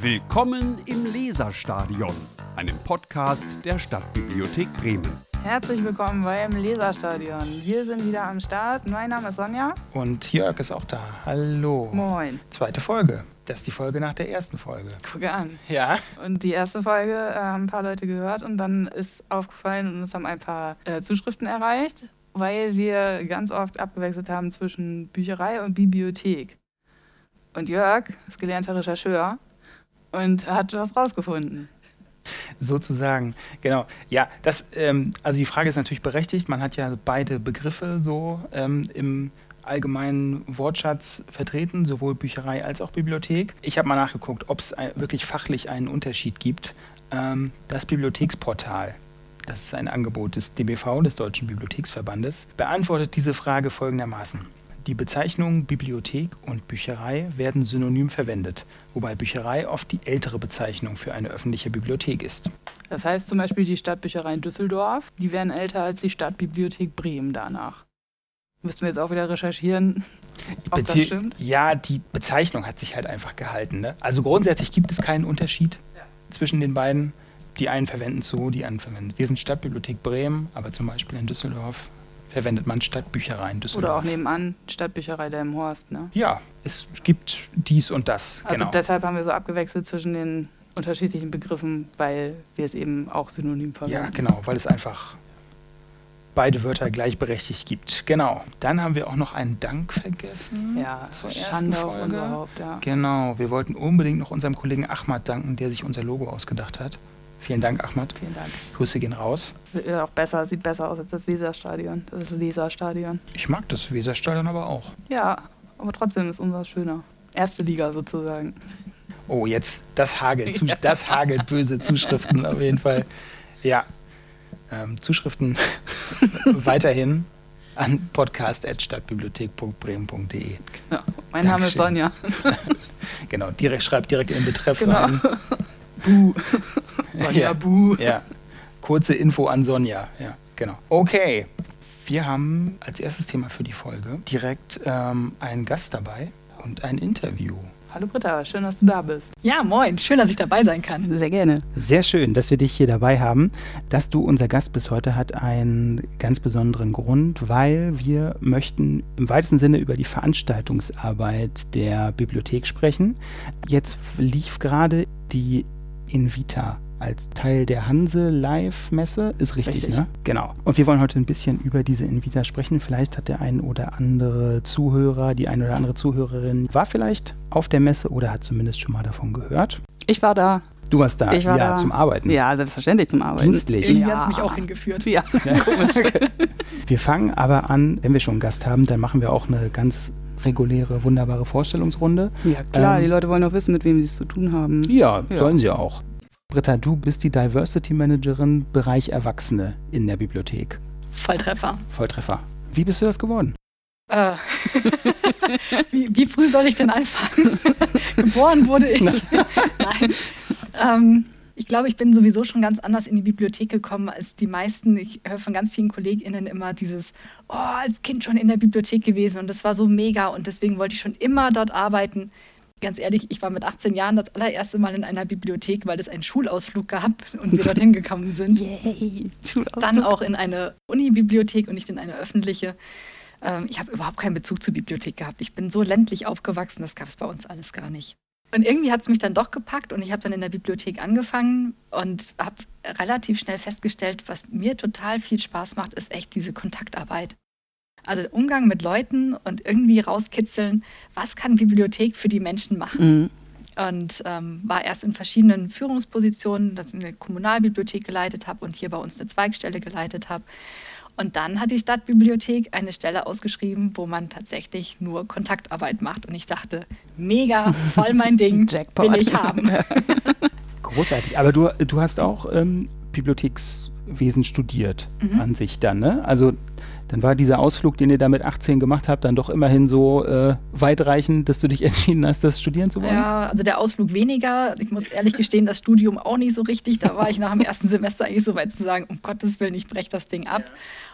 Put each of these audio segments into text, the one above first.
Willkommen im Leserstadion, einem Podcast der Stadtbibliothek Bremen. Herzlich willkommen beim Leserstadion. Wir sind wieder am Start. Mein Name ist Sonja. Und Jörg ist auch da. Hallo. Moin. Zweite Folge. Das ist die Folge nach der ersten Folge. Guck an. Ja. Und die erste Folge äh, haben ein paar Leute gehört und dann ist aufgefallen und uns haben ein paar äh, Zuschriften erreicht, weil wir ganz oft abgewechselt haben zwischen Bücherei und Bibliothek. Und Jörg ist gelernter Rechercheur und hat was rausgefunden. Sozusagen, genau. Ja, das, ähm, also die Frage ist natürlich berechtigt. Man hat ja beide Begriffe so ähm, im allgemeinen Wortschatz vertreten, sowohl Bücherei als auch Bibliothek. Ich habe mal nachgeguckt, ob es wirklich fachlich einen Unterschied gibt. Ähm, das Bibliotheksportal, das ist ein Angebot des DBV, des Deutschen Bibliotheksverbandes, beantwortet diese Frage folgendermaßen. Die Bezeichnungen Bibliothek und Bücherei werden synonym verwendet, wobei Bücherei oft die ältere Bezeichnung für eine öffentliche Bibliothek ist. Das heißt zum Beispiel die Stadtbücherei in Düsseldorf, die wären älter als die Stadtbibliothek Bremen danach. Müssten wir jetzt auch wieder recherchieren, ob Bezie das stimmt? Ja, die Bezeichnung hat sich halt einfach gehalten. Ne? Also grundsätzlich gibt es keinen Unterschied Ja. zwischen den beiden. Die einen verwenden so, die anderen verwenden. Wir sind Stadtbibliothek Bremen, aber zum Beispiel in Düsseldorf verwendet man Stadtbücherei in Düsseldorf. Oder auch nebenan Stadtbücherei Delmenhorst. Ne? Ja, es gibt dies und das. Also genau. deshalb haben wir so abgewechselt zwischen den unterschiedlichen Begriffen, weil wir es eben auch synonym verwenden. Ja, genau, weil es einfach beide Wörter gleichberechtigt gibt. Genau. Dann haben wir auch noch einen Dank vergessen. Ja, zur ersten Schande auf Folge. Haupt, ja. Genau, wir wollten unbedingt noch unserem Kollegen Ahmad danken, der sich unser Logo ausgedacht hat. Vielen Dank, Ahmad. Vielen Dank. Grüße gehen raus. Sieht auch besser, sieht besser aus als das Weserstadion, das Leserstadion. Ich mag das Weserstadion aber auch. Ja, aber trotzdem ist unser schöner. Erste Liga sozusagen. Oh, jetzt, das hagelt, Ja. das hagelt böse Zuschriften auf jeden Fall. Ja, ähm, Zuschriften weiterhin an podcast.stadtbibliothek.bremen.de. Genau. Mein Name ist Dankeschön. Sonja. Genau, direkt, schreibt direkt in den Betreff Genau. rein. Buh. Sonja Ja. Buh. Ja, kurze Info an Sonja. Ja, genau. Okay, wir haben als erstes Thema für die Folge direkt ähm, einen Gast dabei und ein Interview. Hallo Britta, schön, dass du da bist. Ja, moin. Schön, dass ich dabei sein kann. Sehr gerne. Sehr schön, dass wir dich hier dabei haben. Dass du unser Gast bist heute hat einen ganz besonderen Grund, weil wir möchten im weitesten Sinne über die Veranstaltungsarbeit der Bibliothek sprechen. Jetzt lief gerade die Invita als Teil der Hanse Live-Messe. Ist richtig, Richtig. ne? Genau. Und wir wollen heute ein bisschen über diese Invita sprechen. Vielleicht hat der ein oder andere Zuhörer, die ein oder andere Zuhörerin war vielleicht auf der Messe oder hat zumindest schon mal davon gehört. Ich war da. Du warst da, Ich war ja, da. zum Arbeiten. Ja, selbstverständlich zum Arbeiten. Dienstlich. Irgendwie Ja. hat mich auch hingeführt. Ja, komisch. Wir fangen aber an, wenn wir schon einen Gast haben, dann machen wir auch eine ganz reguläre, wunderbare Vorstellungsrunde. Ja, klar, Ähm, die Leute wollen doch wissen, mit wem sie es zu tun haben. Ja, Ja. sollen sie auch. Britta, du bist die Diversity Managerin Bereich Erwachsene in der Bibliothek. Volltreffer. Volltreffer. Wie bist du das geworden? Äh, wie, wie früh soll ich denn anfangen? Geboren wurde ich. Nein. Ähm, ich glaube, ich bin sowieso schon ganz anders in die Bibliothek gekommen als die meisten. Ich höre von ganz vielen KollegInnen immer dieses, oh, als Kind schon in der Bibliothek gewesen und das war so mega und deswegen wollte ich schon immer dort arbeiten. Ganz ehrlich, ich war mit 18 Jahren das allererste Mal in einer Bibliothek, weil es einen Schulausflug gab und wir dorthin gekommen sind. Yay. Schulausflug. dann auch in eine Unibibliothek und nicht in eine öffentliche. Ähm, ich habe überhaupt keinen Bezug zur Bibliothek gehabt. Ich bin so ländlich aufgewachsen, das gab es bei uns alles gar nicht. Und irgendwie hat es mich dann doch gepackt und ich habe dann in der Bibliothek angefangen und habe relativ schnell festgestellt, was mir total viel Spaß macht, ist echt diese Kontaktarbeit. Also der Umgang mit Leuten und irgendwie rauskitzeln, was kann Bibliothek für die Menschen machen Mhm. und ähm, war erst in verschiedenen Führungspositionen, dass ich eine Kommunalbibliothek geleitet habe und hier bei uns eine Zweigstelle geleitet habe. Und dann hat die Stadtbibliothek eine Stelle ausgeschrieben, wo man tatsächlich nur Kontaktarbeit macht. Und ich dachte, mega, voll mein Ding, Jackpot. will ich haben. Großartig. Aber du, du hast auch ähm, Bibliothekswesen studiert Mhm. an sich dann, ne? Also dann war dieser Ausflug, den ihr da mit 18 gemacht habt, dann doch immerhin so äh, weitreichend, dass du dich entschieden hast, das studieren zu wollen? Ja, also der Ausflug weniger. Ich muss ehrlich gestehen, das Studium auch nicht so richtig. Da war ich nach dem ersten Semester eigentlich so weit zu sagen, um Gottes Willen, ich breche das Ding ab.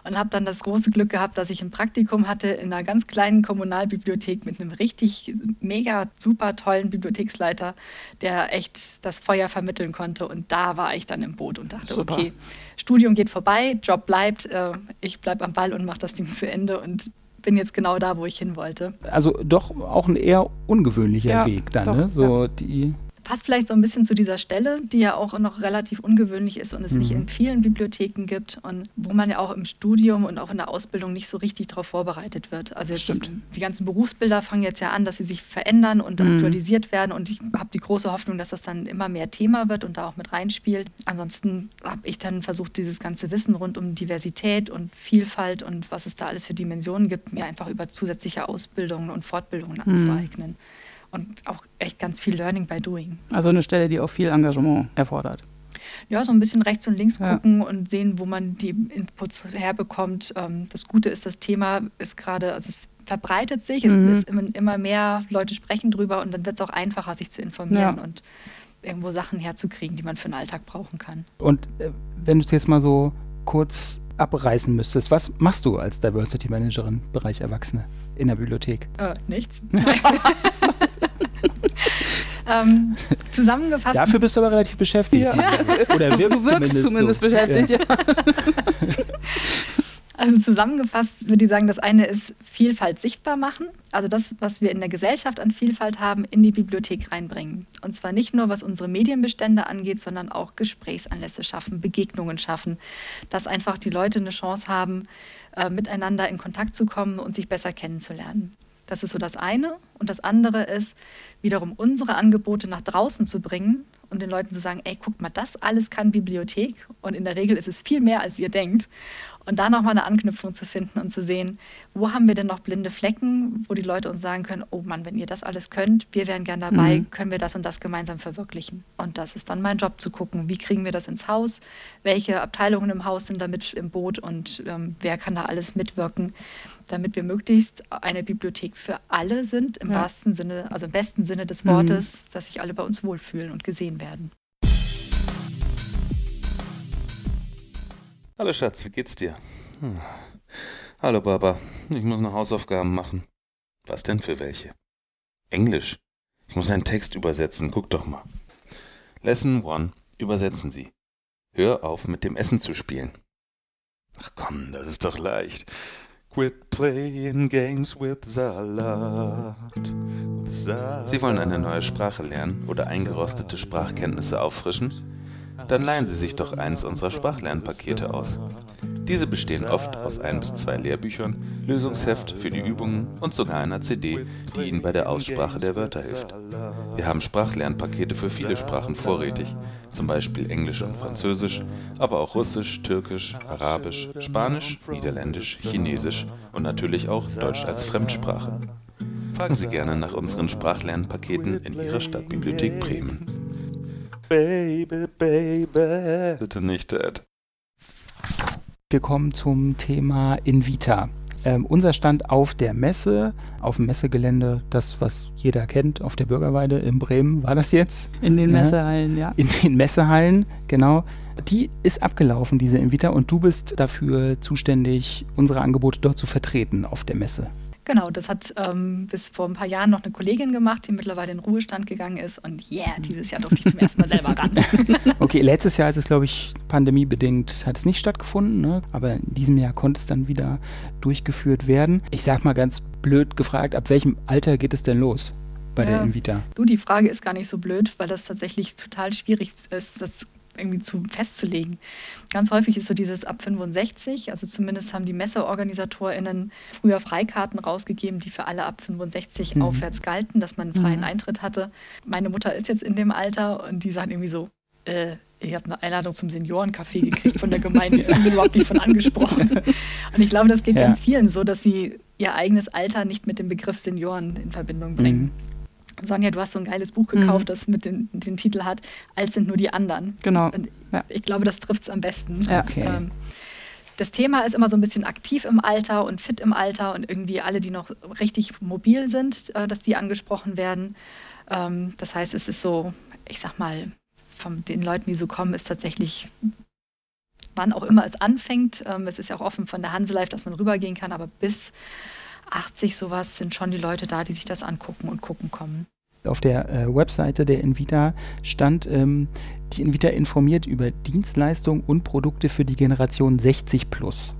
Und habe dann das große Glück gehabt, dass ich ein Praktikum hatte in einer ganz kleinen Kommunalbibliothek mit einem richtig mega super tollen Bibliotheksleiter, der echt das Feuer vermitteln konnte. Und da war ich dann im Boot und dachte, super. okay, Studium geht vorbei, Job bleibt, äh, ich bleibe am Ball und mache das Ding zu Ende und bin jetzt genau da, wo ich hin wollte. Also doch auch ein eher ungewöhnlicher ja, Weg dann, doch, ne? So ja. die passt vielleicht so ein bisschen zu dieser Stelle, die ja auch noch relativ ungewöhnlich ist und es mhm. nicht in vielen Bibliotheken gibt und wo man ja auch im Studium und auch in der Ausbildung nicht so richtig darauf vorbereitet wird. Also jetzt die ganzen Berufsbilder fangen jetzt ja an, dass sie sich verändern und mhm. aktualisiert werden und ich habe die große Hoffnung, dass das dann immer mehr Thema wird und da auch mit reinspielt. Ansonsten habe ich dann versucht, dieses ganze Wissen rund um Diversität und Vielfalt und was es da alles für Dimensionen gibt, mir einfach über zusätzliche Ausbildungen und Fortbildungen mhm. anzueignen und auch echt ganz viel Learning by Doing. Also eine Stelle, die auch viel Engagement erfordert. Ja, so ein bisschen rechts und links ja. gucken und sehen, wo man die Inputs herbekommt. Ähm, das Gute ist, das Thema ist gerade, also es verbreitet sich, mhm. es ist immer mehr Leute sprechen drüber und dann wird es auch einfacher, sich zu informieren ja. und irgendwo Sachen herzukriegen, die man für den Alltag brauchen kann. Und äh, wenn du es jetzt mal so kurz abreißen müsstest, was machst du als Diversity Managerin Bereich Erwachsene in der Bibliothek? Äh, nichts. ähm, zusammengefasst. Dafür bist du aber relativ beschäftigt. Ja. Oder wirkst du wirkst zumindest, zumindest so. beschäftigt, ja. ja. Also zusammengefasst würde ich sagen, das eine ist Vielfalt sichtbar machen, also das, was wir in der Gesellschaft an Vielfalt haben, in die Bibliothek reinbringen. Und zwar nicht nur, was unsere Medienbestände angeht, sondern auch Gesprächsanlässe schaffen, Begegnungen schaffen, dass einfach die Leute eine Chance haben, äh, miteinander in Kontakt zu kommen und sich besser kennenzulernen. Das ist so das eine. Und das andere ist, wiederum unsere Angebote nach draußen zu bringen und den Leuten zu sagen, ey, guckt mal, das alles kann Bibliothek. Und in der Regel ist es viel mehr, als ihr denkt. Und da nochmal eine Anknüpfung zu finden und zu sehen, wo haben wir denn noch blinde Flecken, wo die Leute uns sagen können, oh Mann, wenn ihr das alles könnt, wir wären gern dabei, mhm. können wir das und das gemeinsam verwirklichen. Und das ist dann mein Job zu gucken, wie kriegen wir das ins Haus, welche Abteilungen im Haus sind damit im Boot und ähm, wer kann da alles mitwirken, damit wir möglichst eine Bibliothek für alle sind, im ja. wahrsten Sinne, also im besten Sinne des Wortes, mhm. dass sich alle bei uns wohlfühlen und gesehen werden. Hallo Schatz, wie geht's dir? Hm. Hallo Baba, ich muss noch Hausaufgaben machen. Was denn für welche? Englisch. Ich muss einen Text übersetzen, guck doch mal. Lesson 1. Übersetzen Sie. Hör auf, mit dem Essen zu spielen. Ach komm, das ist doch leicht. Quit playing games with Salat. Sie wollen eine neue Sprache lernen oder eingerostete Sprachkenntnisse auffrischen? Dann leihen Sie sich doch eins unserer Sprachlernpakete aus. Diese bestehen oft aus ein bis zwei Lehrbüchern, Lösungsheft für die Übungen und sogar einer CD, die Ihnen bei der Aussprache der Wörter hilft. Wir haben Sprachlernpakete für viele Sprachen vorrätig, zum Beispiel Englisch und Französisch, aber auch Russisch, Türkisch, Arabisch, Spanisch, Niederländisch, Chinesisch und natürlich auch Deutsch als Fremdsprache. Fragen Sie gerne nach unseren Sprachlernpaketen in Ihrer Stadtbibliothek Bremen. Baby, baby. Bitte nicht, Dad. Wir kommen zum Thema Invita. Ähm, unser Stand auf der Messe, auf dem Messegelände, das, was jeder kennt, auf der Bürgerweide in Bremen, war das jetzt? In den Messehallen, ja. In den Messehallen, genau. Die ist abgelaufen, diese Invita, und du bist dafür zuständig, unsere Angebote dort zu vertreten auf der Messe. Genau, das hat ähm, bis vor ein paar Jahren noch eine Kollegin gemacht, die mittlerweile in Ruhestand gegangen ist. Und yeah, dieses Jahr durfte ich zum ersten Mal selber ran. okay, letztes Jahr ist es, glaube ich, pandemiebedingt, hat es nicht stattgefunden. Ne? Aber in diesem Jahr konnte es dann wieder durchgeführt werden. Ich sag mal ganz blöd gefragt, ab welchem Alter geht es denn los? bei ja, der Invita? Du, die Frage ist gar nicht so blöd, weil das tatsächlich total schwierig ist, das irgendwie zu festzulegen. Ganz häufig ist so dieses ab 65, also zumindest haben die MesseorganisatorInnen früher Freikarten rausgegeben, die für alle ab 65 mhm. aufwärts galten, dass man einen freien mhm. Eintritt hatte. Meine Mutter ist jetzt in dem Alter und die sagt irgendwie so, äh, ich habe eine Einladung zum Seniorencafé gekriegt von der Gemeinde, ich bin überhaupt nicht von angesprochen. Und ich glaube, das geht ja. ganz vielen so, dass sie ihr eigenes Alter nicht mit dem Begriff Senioren in Verbindung bringen. Mhm. Sonja, du hast so ein geiles Buch gekauft, mhm. das mit den, den Titel hat, Als sind nur die anderen. Genau. Ja. Ich glaube, das trifft es am besten. Ja. Okay. Ähm, das Thema ist immer so ein bisschen aktiv im Alter und fit im Alter und irgendwie alle, die noch richtig mobil sind, äh, dass die angesprochen werden. Ähm, das heißt, es ist so, ich sag mal, von den Leuten, die so kommen, ist tatsächlich, wann auch immer es anfängt. Ähm, es ist ja auch offen von der Hanselife, dass man rübergehen kann, aber bis 80 sowas sind schon die Leute da, die sich das angucken und gucken kommen. Auf der äh, Webseite der Invita stand, ähm, die Invita informiert über Dienstleistungen und Produkte für die Generation 60 plus.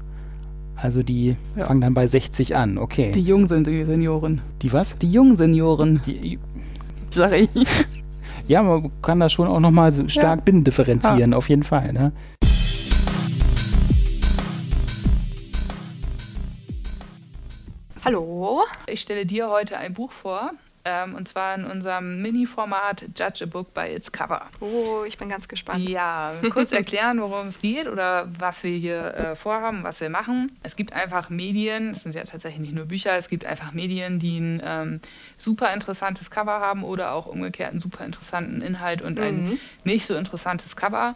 Also die Ja. fangen dann bei 60 an, okay. Die jungen sind die Senioren. die was? Die jungen Senioren, Die, sag ich. ja, man kann da schon auch nochmal so stark binnendifferenzieren, auf jeden Fall. Ne? Hallo. Ich stelle dir heute ein Buch vor. Ähm, und zwar in unserem Mini-Format Judge a Book by its Cover. Oh, ich bin ganz gespannt. Ja, kurz erklären, worum es geht oder was wir hier äh, vorhaben, was wir machen. Es gibt einfach Medien, es sind ja tatsächlich nicht nur Bücher, es gibt einfach Medien, die ein ähm, super interessantes Cover haben oder auch umgekehrt einen super interessanten Inhalt und ein nicht so interessantes Cover.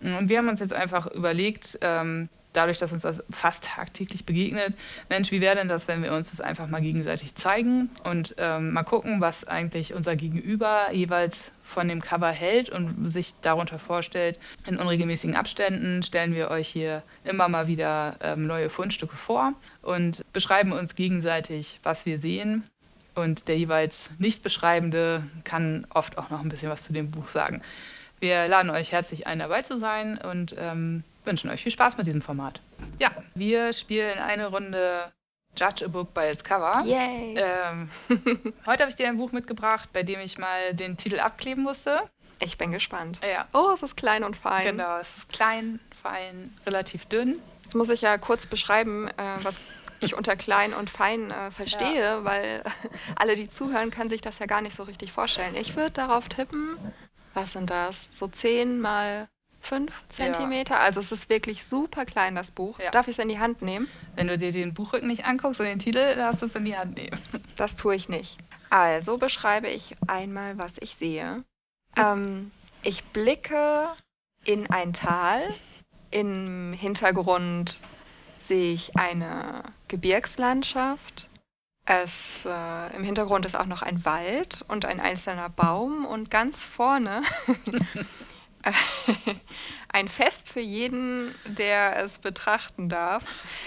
Und wir haben uns jetzt einfach überlegt, ähm, dadurch, dass uns das fast tagtäglich begegnet, Mensch, wie wäre denn das, wenn wir uns das einfach mal gegenseitig zeigen und ähm, mal gucken, was eigentlich unser Gegenüber jeweils von dem Cover hält und sich darunter vorstellt. In unregelmäßigen Abständen stellen wir euch hier immer mal wieder ähm, neue Fundstücke vor und beschreiben uns gegenseitig, was wir sehen. Und der jeweils nicht Beschreibende kann oft auch noch ein bisschen was zu dem Buch sagen. Wir laden euch herzlich ein, dabei zu sein und ähm, wünschen euch viel Spaß mit diesem Format. Ja, wir spielen eine Runde Judge a Book by its Cover. Yay. Ähm, heute habe ich dir ein Buch mitgebracht, bei dem ich mal den Titel abkleben musste. Ich bin gespannt. Ja, Oh, es ist klein und fein. genau. Es ist klein, fein, relativ dünn. Jetzt muss ich ja kurz beschreiben, äh, was ich unter klein und fein äh, verstehe, weil alle, die zuhören, können sich das ja gar nicht so richtig vorstellen. Ich würde darauf tippen, was sind das? So 10 mal 5 Zentimeter? Also es ist wirklich super klein, das Buch. Ja. Darf ich es in die Hand nehmen? Wenn du dir den Buchrücken nicht anguckst und den Titel, darfst du es in die Hand nehmen. Das tue ich nicht. Also beschreibe ich einmal, was ich sehe. Ähm, ich blicke in ein Tal. Im Hintergrund sehe ich eine Gebirgslandschaft. Es, äh, Im Hintergrund ist auch noch ein Wald und ein einzelner Baum. Und ganz vorne ein Fest für jeden, der es betrachten darf,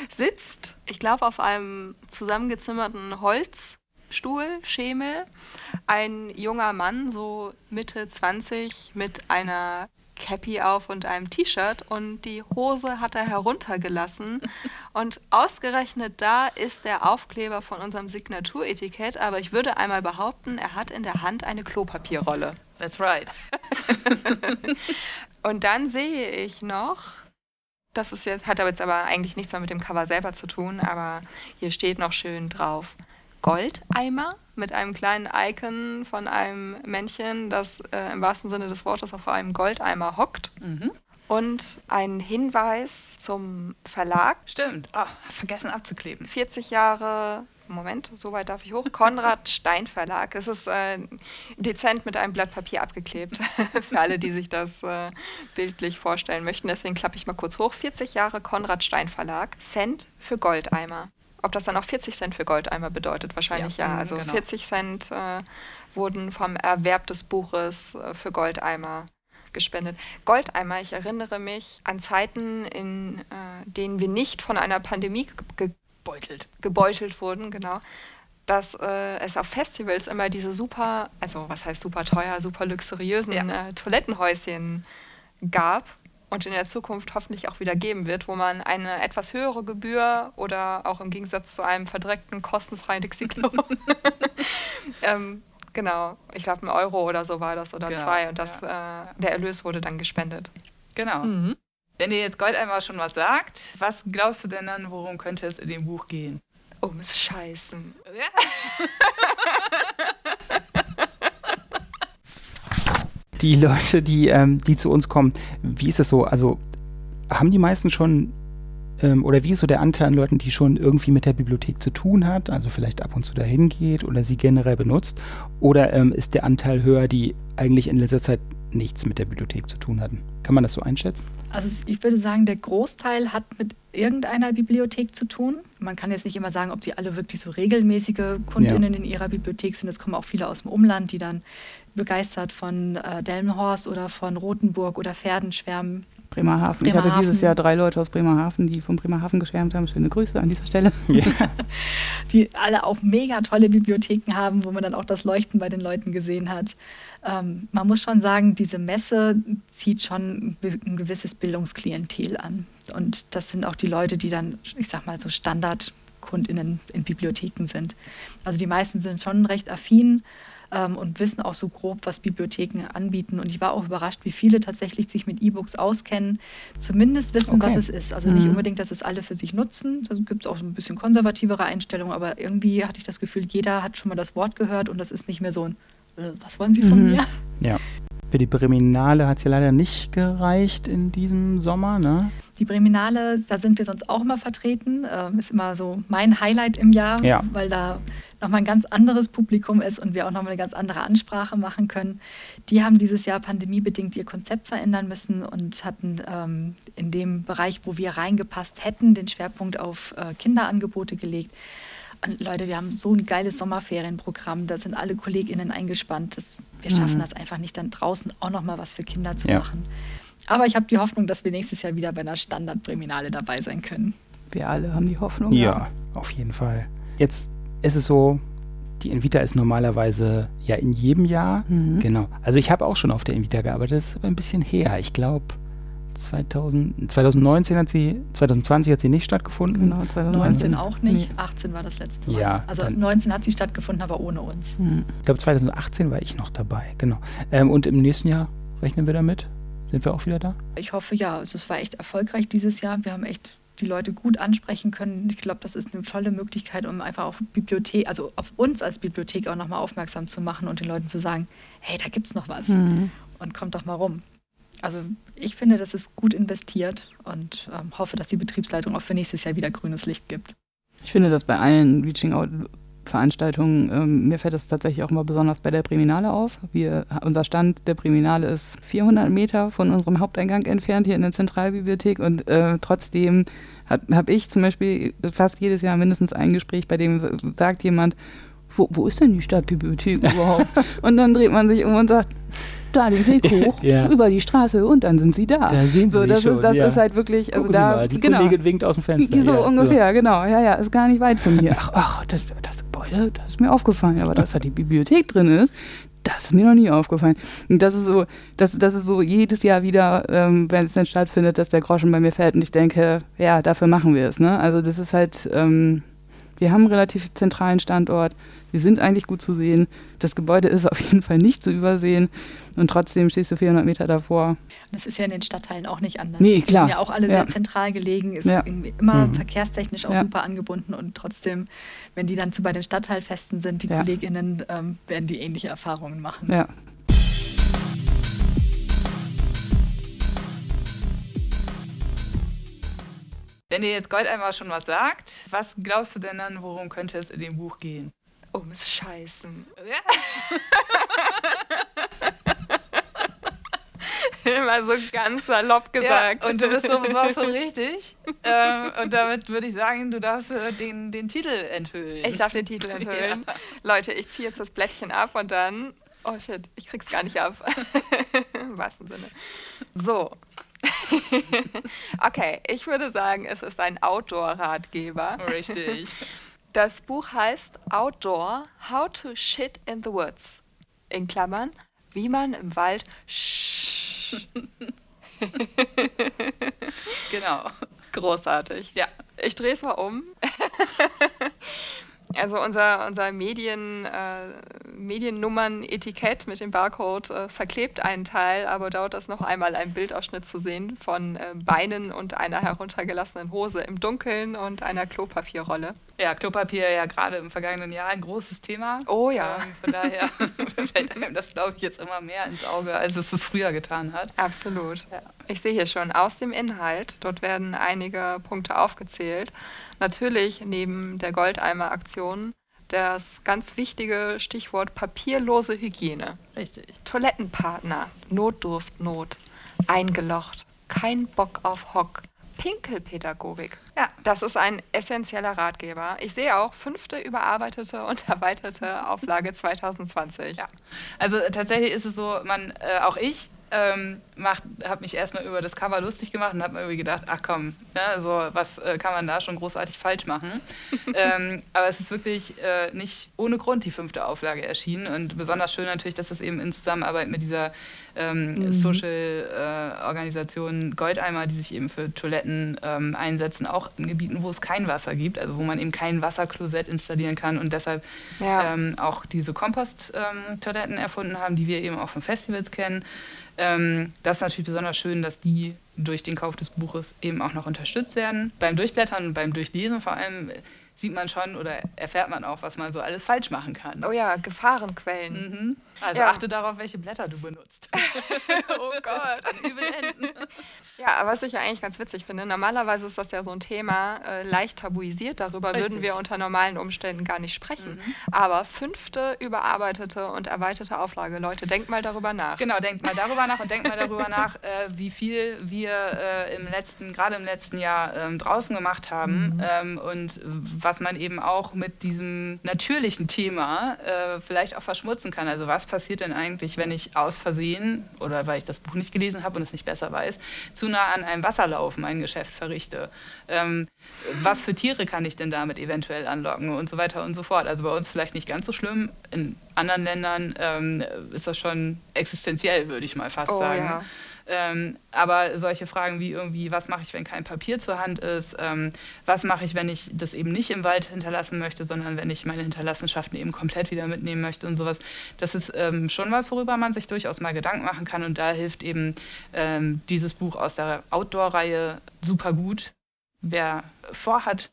sitzt, ich glaube, auf einem zusammengezimmerten Holzstuhl, Schemel, ein junger Mann, so Mitte 20, mit einer Cappy auf und einem T-Shirt und die Hose hat er heruntergelassen. Und ausgerechnet da ist der Aufkleber von unserem Signaturetikett, aber ich würde einmal behaupten, er hat in der Hand eine Klopapierrolle. That's right. Und dann sehe ich noch, das ist jetzt, hat aber jetzt aber eigentlich nichts mehr mit dem Cover selber zu tun, aber hier steht noch schön drauf Goldeimer mit einem kleinen Icon von einem Männchen, das äh, im wahrsten Sinne des Wortes auf einem Goldeimer hockt. Mhm. Und ein Hinweis zum Verlag. Stimmt. Oh, vergessen abzukleben. 40 Jahre, Moment, so weit darf ich hoch. Konrad Stein Verlag. Es ist äh, dezent mit einem Blatt Papier abgeklebt. Für alle, die sich das äh, bildlich vorstellen möchten. Deswegen klappe ich mal kurz hoch. 40 Jahre Konrad Stein Verlag. Cent für Goldeimer. Ob das dann auch 40 Cent für Goldeimer bedeutet? Wahrscheinlich Ja, ja. mhm, Also genau. 40 Cent äh, wurden vom Erwerb des Buches äh, für Goldeimer gespendet. Goldeimer, ich erinnere mich an Zeiten, in äh, denen wir nicht von einer Pandemie ge ge Beutelt. gebeutelt wurden, genau, dass äh, es auf Festivals immer diese super, also was heißt super teuer, super luxuriösen Ja. äh, Toilettenhäuschen gab und in der Zukunft hoffentlich auch wieder geben wird, wo man eine etwas höhere Gebühr oder auch im Gegensatz zu einem verdreckten kostenfreien Dixie-Klo ähm, Genau, ich glaube, ein Euro oder so war das oder Genau, zwei und das, äh, der Erlös wurde dann gespendet. Genau. Wenn dir jetzt Goldeimer schon was sagt, was glaubst du denn dann, worum könnte es in dem Buch gehen? Ums Scheißen. Ja. Die Leute, die, ähm, die zu uns kommen, wie ist das so? Also haben die meisten schon ähm, oder wie ist so der Anteil an Leuten, die schon irgendwie mit der Bibliothek zu tun hat, also vielleicht ab und zu dahin geht oder sie generell benutzt? Oder ähm, ist der Anteil höher, die eigentlich in letzter Zeit nichts mit der Bibliothek zu tun hatten? Kann man das so einschätzen? Also ich würde sagen, der Großteil hat mit irgendeiner Bibliothek zu tun. Man kann jetzt nicht immer sagen, ob sie alle wirklich so regelmäßige Kundinnen ja. in ihrer Bibliothek sind. Es kommen auch viele aus dem Umland, die dann begeistert von äh, Delmenhorst oder von Rothenburg oder Pferden schwärmen. Bremerhaven. Ich hatte dieses Jahr drei Leute aus Bremerhaven, die von Bremerhaven geschwärmt haben. Schöne Grüße an dieser Stelle. Ja. die alle auch mega tolle Bibliotheken haben, wo man dann auch das Leuchten bei den Leuten gesehen hat. Ähm, man muss schon sagen, diese Messe zieht schon ein gewisses Bildungsklientel an. Und das sind auch die Leute, die dann, ich sag mal, so Standardkundinnen in Bibliotheken sind. Also die meisten sind schon recht affin ähm, und wissen auch so grob, was Bibliotheken anbieten. Und ich war auch überrascht, wie viele tatsächlich sich mit E-Books auskennen, zumindest wissen, okay. was es ist. Also nicht mhm. unbedingt, dass es alle für sich nutzen. Da gibt es auch so ein bisschen konservativere Einstellungen, aber irgendwie hatte ich das Gefühl, jeder hat schon mal das Wort gehört und das ist nicht mehr so ein, äh, was wollen Sie von mhm. mir? Ja. Für die Breminale hat es ja leider nicht gereicht in diesem Sommer, ne? Die Breminale, da sind wir sonst auch immer vertreten. Ähm, ist immer so mein Highlight im Jahr, ja. weil da nochmal ein ganz anderes Publikum ist und wir auch nochmal eine ganz andere Ansprache machen können. Die haben dieses Jahr pandemiebedingt ihr Konzept verändern müssen und hatten ähm, in dem Bereich, wo wir reingepasst hätten, den Schwerpunkt auf äh, Kinderangebote gelegt. Und Leute, wir haben so ein geiles Sommerferienprogramm, da sind alle KollegInnen eingespannt. Das, wir schaffen mhm. das einfach nicht, dann draußen auch nochmal was für Kinder zu ja. machen. Aber ich habe die Hoffnung, dass wir nächstes Jahr wieder bei einer Standardpriminale dabei sein können. Wir alle haben die Hoffnung. Ja, ja, auf jeden Fall. Jetzt ist es so, die Invita ist normalerweise ja in jedem Jahr. Mhm. Genau. Also ich habe auch schon auf der Invita gearbeitet, das ist aber ein bisschen her. Ich glaube, 2019 hat sie, 2020 hat sie nicht stattgefunden. Genau, 2019 auch nicht. Nee. 18 war das letzte Mal. Ja, also 19 hat sie stattgefunden, aber ohne uns. Mhm. Ich glaube, 2018 war ich noch dabei, genau. Ähm, und im nächsten Jahr rechnen wir damit? Sind wir auch wieder da? Ich hoffe ja. Also es war echt erfolgreich dieses Jahr. Wir haben echt die Leute gut ansprechen können. Ich glaube, das ist eine tolle Möglichkeit, um einfach auf Bibliothek, also auf uns als Bibliothek auch nochmal aufmerksam zu machen und den Leuten zu sagen, hey, da gibt es noch was mhm. und kommt doch mal rum. Also ich finde, das ist gut investiert und ähm, hoffe, dass die Betriebsleitung auch für nächstes Jahr wieder grünes Licht gibt. Ich finde das bei allen Reaching Out Veranstaltungen, ähm, mir fällt das tatsächlich auch mal besonders bei der Priminale auf. Wir, unser Stand der Priminale ist 400 Meter von unserem Haupteingang entfernt hier in der Zentralbibliothek und äh, trotzdem habe ich zum Beispiel fast jedes Jahr mindestens ein Gespräch, bei dem sagt jemand, wo, wo ist denn die Stadtbibliothek überhaupt? und dann dreht man sich um und sagt, da den Weg hoch, ja. über die Straße und dann sind sie da. Da sehen sie so, das schon, ist, Das ja. ist halt wirklich, also da, mal, die genau. Kollegin winkt aus dem Fenster. So ja, ungefähr, so. genau. Ja, ja, ist gar nicht weit von hier. Ach, ach das, das Gebäude, das ist mir aufgefallen, aber dass da die Bibliothek drin ist, das ist mir noch nie aufgefallen. Und das ist so, das, das ist so jedes Jahr wieder, ähm, wenn es dann stattfindet, dass der Groschen bei mir fällt und ich denke, ja, dafür machen wir es. Ne? Also das ist halt, ähm, wir haben einen relativ zentralen Standort. Wir sind eigentlich gut zu sehen. Das Gebäude ist auf jeden Fall nicht zu übersehen. Und trotzdem stehst du 400 Meter davor. Das ist ja in den Stadtteilen auch nicht anders. Nee, klar. Die sind ja auch alle ja. sehr zentral gelegen, ist ja. immer mhm. verkehrstechnisch auch ja. super angebunden. Und trotzdem, wenn die dann zu bei den Stadtteilfesten sind, die KollegInnen, ähm, werden die ähnliche Erfahrungen machen. Ja. Wenn dir jetzt Gold einmal schon was sagt, was glaubst du denn dann, worum könnte es in dem Buch gehen? ums Scheißen. Ja? Immer so ganz salopp gesagt. Ja, und du bist sowas von richtig. ähm, und damit würde ich sagen, du darfst äh, den, den Titel enthüllen. Ich darf den Titel enthüllen. Ja. Leute, ich ziehe jetzt das Blättchen ab und dann. Oh shit, ich krieg's gar nicht ab. Im wahrsten Sinne. So. okay, ich würde sagen, es ist ein Outdoor-Ratgeber. Richtig. Das Buch heißt Outdoor, How to Shit in the Woods. In Klammern, wie man im Wald Genau. Großartig. Ja. Ich drehe es mal um. Also unser, unser Medien, äh, Mediennummern-Etikett mit dem Barcode äh, verklebt einen Teil, aber dauert das noch einmal, einen Bildausschnitt zu sehen von äh, Beinen und einer heruntergelassenen Hose im Dunkeln und einer Klopapierrolle. Ja, Klopapier ja gerade im vergangenen Jahr ein großes Thema. Oh ja. Ähm, von daher fällt einem das, glaube ich, jetzt immer mehr ins Auge, als es es früher getan hat. Absolut. Ja. Ich sehe hier schon aus dem Inhalt, dort werden einige Punkte aufgezählt. Natürlich neben der Goldeimer-Aktion das ganz wichtige Stichwort papierlose Hygiene. Richtig. Toilettenpartner, Notdurftnot, eingelocht, kein Bock auf Hock, Pinkelpädagogik. Ja. Das ist ein essentieller Ratgeber. Ich sehe auch fünfte überarbeitete und erweiterte Auflage 2020. Ja. Also tatsächlich ist es so, man, äh, auch ich ähm, habe mich erstmal über das Cover lustig gemacht und habe mir irgendwie gedacht, ach komm, ne, so was äh, kann man da schon großartig falsch machen. ähm, aber es ist wirklich äh, nicht ohne Grund die fünfte Auflage erschienen und besonders schön natürlich, dass das eben in Zusammenarbeit mit dieser ähm, mhm. Social-Organisation äh, Goldeimer, die sich eben für Toiletten ähm, einsetzen, auch in Gebieten, wo es kein Wasser gibt, also wo man eben kein Wasserklosett installieren kann und deshalb ja. Ähm, auch diese Kompost-Toiletten ähm, erfunden haben, die wir eben auch von Festivals kennen. Ähm, das ist natürlich besonders schön, dass die durch den Kauf des Buches eben auch noch unterstützt werden. Beim Durchblättern und beim Durchlesen vor allem sieht man schon oder erfährt man auch, was man so alles falsch machen kann. Oh ja, Gefahrenquellen. Mhm. Also ja. achte darauf, welche Blätter du benutzt. oh Gott, an übel enden. Ja, was ich ja eigentlich ganz witzig finde, normalerweise ist das ja so ein Thema, äh, leicht tabuisiert, darüber Richtig. würden wir unter normalen Umständen gar nicht sprechen. Mhm. Aber fünfte, überarbeitete und erweiterte Auflage, Leute, denkt mal darüber nach. Genau, denkt mal darüber nach und denkt mal darüber nach, äh, wie viel wir äh, im letzten, gerade im letzten Jahr ähm, draußen gemacht haben mhm. ähm, und was man eben auch mit diesem natürlichen Thema äh, vielleicht auch verschmutzen kann. Also was passiert denn eigentlich, wenn ich aus Versehen oder weil ich das Buch nicht gelesen habe und es nicht besser weiß, zu nah an einem Wasserlauf mein Geschäft verrichte? Ähm, was für Tiere kann ich denn damit eventuell anlocken und so weiter und so fort? Also bei uns vielleicht nicht ganz so schlimm. In anderen Ländern ähm, ist das schon existenziell, würde ich mal fast oh, sagen. Ja. Ähm, aber solche Fragen wie irgendwie, was mache ich, wenn kein Papier zur Hand ist? Ähm, was mache ich, wenn ich das eben nicht im Wald hinterlassen möchte, sondern wenn ich meine Hinterlassenschaften eben komplett wieder mitnehmen möchte und sowas. Das ist ähm, schon was, worüber man sich durchaus mal Gedanken machen kann. Und da hilft eben ähm, dieses Buch aus der Outdoor-Reihe super gut. Wer vorhat,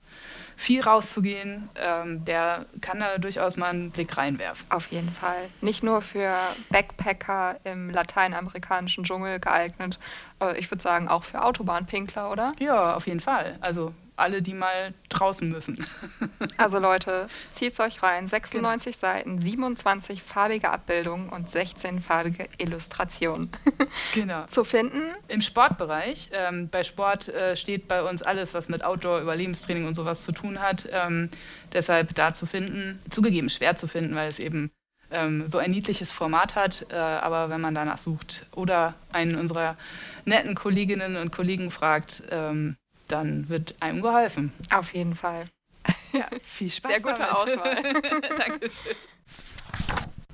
viel rauszugehen, ähm, der kann da durchaus mal einen Blick reinwerfen. Auf jeden Fall. Nicht nur für Backpacker im lateinamerikanischen Dschungel geeignet, äh, ich würde sagen auch für Autobahnpinkler, oder? Ja, auf jeden Fall. Also alle, die mal draußen müssen. also Leute, zieht's euch rein. 96 genau. Seiten, 27 farbige Abbildungen und 16 farbige Illustrationen. genau. Zu finden? Im Sportbereich. Ähm, bei Sport äh, steht bei uns alles, was mit Outdoor, Überlebenstraining und sowas zu tun hat. Ähm, deshalb da zu finden. Zugegeben schwer zu finden, weil es eben ähm, so ein niedliches Format hat. Äh, aber wenn man danach sucht oder einen unserer netten Kolleginnen und Kollegen fragt, ähm, dann wird einem geholfen. Auf jeden Fall. Ja, viel Spaß. Sehr gute damit. Auswahl. Dankeschön.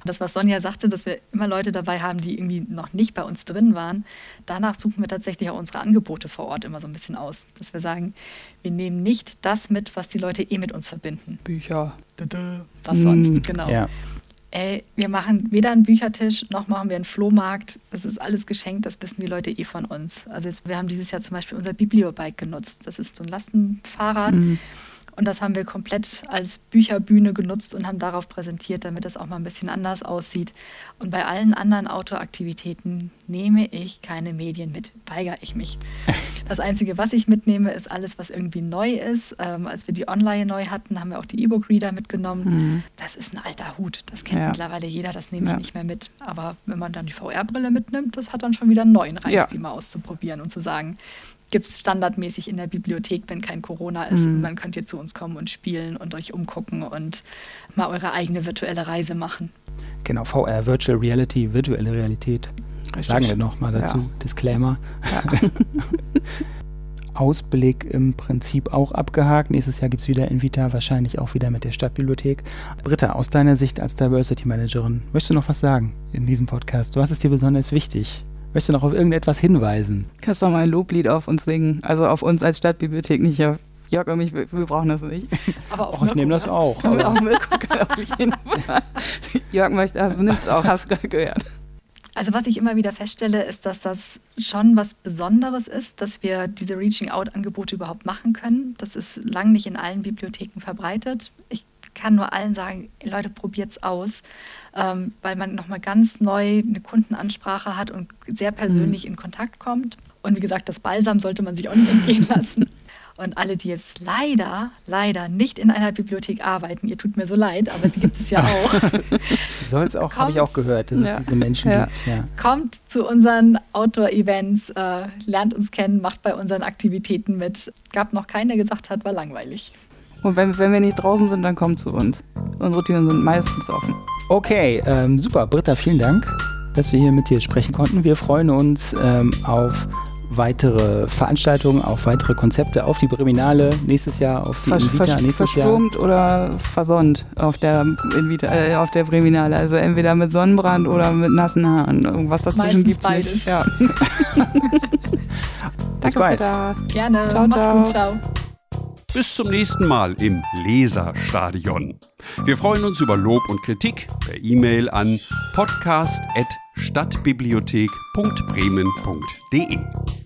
Das, was Sonja sagte, dass wir immer Leute dabei haben, die irgendwie noch nicht bei uns drin waren, danach suchen wir tatsächlich auch unsere Angebote vor Ort immer so ein bisschen aus. Dass wir sagen, wir nehmen nicht das mit, was die Leute eh mit uns verbinden. Bücher. Was sonst, mm, genau. Ja ey, wir machen weder einen Büchertisch noch machen wir einen Flohmarkt. Das ist alles geschenkt, das wissen die Leute eh von uns. Also jetzt, wir haben dieses Jahr zum Beispiel unser Bibliobike genutzt. Das ist so ein Lastenfahrrad. Mhm. Und das haben wir komplett als Bücherbühne genutzt und haben darauf präsentiert, damit das auch mal ein bisschen anders aussieht. Und bei allen anderen Outdoor-Aktivitäten nehme ich keine Medien mit, weigere ich mich. Das Einzige, was ich mitnehme, ist alles, was irgendwie neu ist. Ähm, als wir die Online neu hatten, haben wir auch die E-Book-Reader mitgenommen. Mhm. Das ist ein alter Hut. Das kennt ja. mittlerweile jeder, das nehme ich ja. nicht mehr mit. Aber wenn man dann die VR-Brille mitnimmt, das hat dann schon wieder einen neuen Reiz, ja. die mal auszuprobieren und zu sagen, gibt es standardmäßig in der Bibliothek, wenn kein Corona ist. Mhm. Und dann könnt ihr zu uns kommen und spielen und euch umgucken und mal eure eigene virtuelle Reise machen. Genau, VR, Virtual Reality, virtuelle Realität. Richtig. Sagen wir noch mal dazu, ja. Disclaimer. Ja. Ausblick im Prinzip auch abgehakt. Nächstes Jahr gibt es wieder Invita, wahrscheinlich auch wieder mit der Stadtbibliothek. Britta, aus deiner Sicht als Diversity Managerin, möchtest du noch was sagen in diesem Podcast? Was ist dir besonders wichtig? Möchtest du noch auf irgendetwas hinweisen? Kannst du mal ein Loblied auf uns singen? Also auf uns als Stadtbibliothek, nicht auf Jörg und mich, wir brauchen das nicht. Aber auch ich nehme das auch. Aber auch Mirko auf jeden Fall. Jörg möchte, das nimmt es auch, hast du gehört. Also was ich immer wieder feststelle, ist, dass das schon was Besonderes ist, dass wir diese Reaching-out-Angebote überhaupt machen können. Das ist lang nicht in allen Bibliotheken verbreitet. Ich kann nur allen sagen, Leute, probiert's aus. ähm, weil man nochmal ganz neu eine Kundenansprache hat und sehr persönlich mhm. in Kontakt kommt. Und wie gesagt, das Balsam sollte man sich auch nicht entgehen lassen. Und alle, die jetzt leider, leider nicht in einer Bibliothek arbeiten, ihr tut mir so leid, aber die gibt es ja auch. Soll es auch, habe ich auch gehört, dass ja. es diese Menschen ja. gibt. Ja. Kommt zu unseren Outdoor-Events, äh, lernt uns kennen, macht bei unseren Aktivitäten mit. Gab noch keinen, der gesagt hat, war langweilig. Und wenn, wenn wir nicht draußen sind, dann kommt zu uns. Unsere Türen sind meistens offen. Okay, ähm, super. Britta, vielen Dank, dass wir hier mit dir sprechen konnten. Wir freuen uns ähm, auf weitere Veranstaltungen, auf weitere Konzepte, auf die Breminale nächstes Jahr, auf die Vers Invita vers nächstes verstummt Jahr. oder versonnt auf der Invita, äh, auf der Breminale. Also entweder mit Sonnenbrand oder mit nassen Haaren. Irgendwas dazwischen gibt es nicht. Ja. Bis bald. Gerne. Ciao, ciao. Gut, ciao. Bis zum nächsten Mal im Leserstadion. Wir freuen uns über Lob und Kritik per E-Mail an podcast.stadtbibliothek.bremen.de.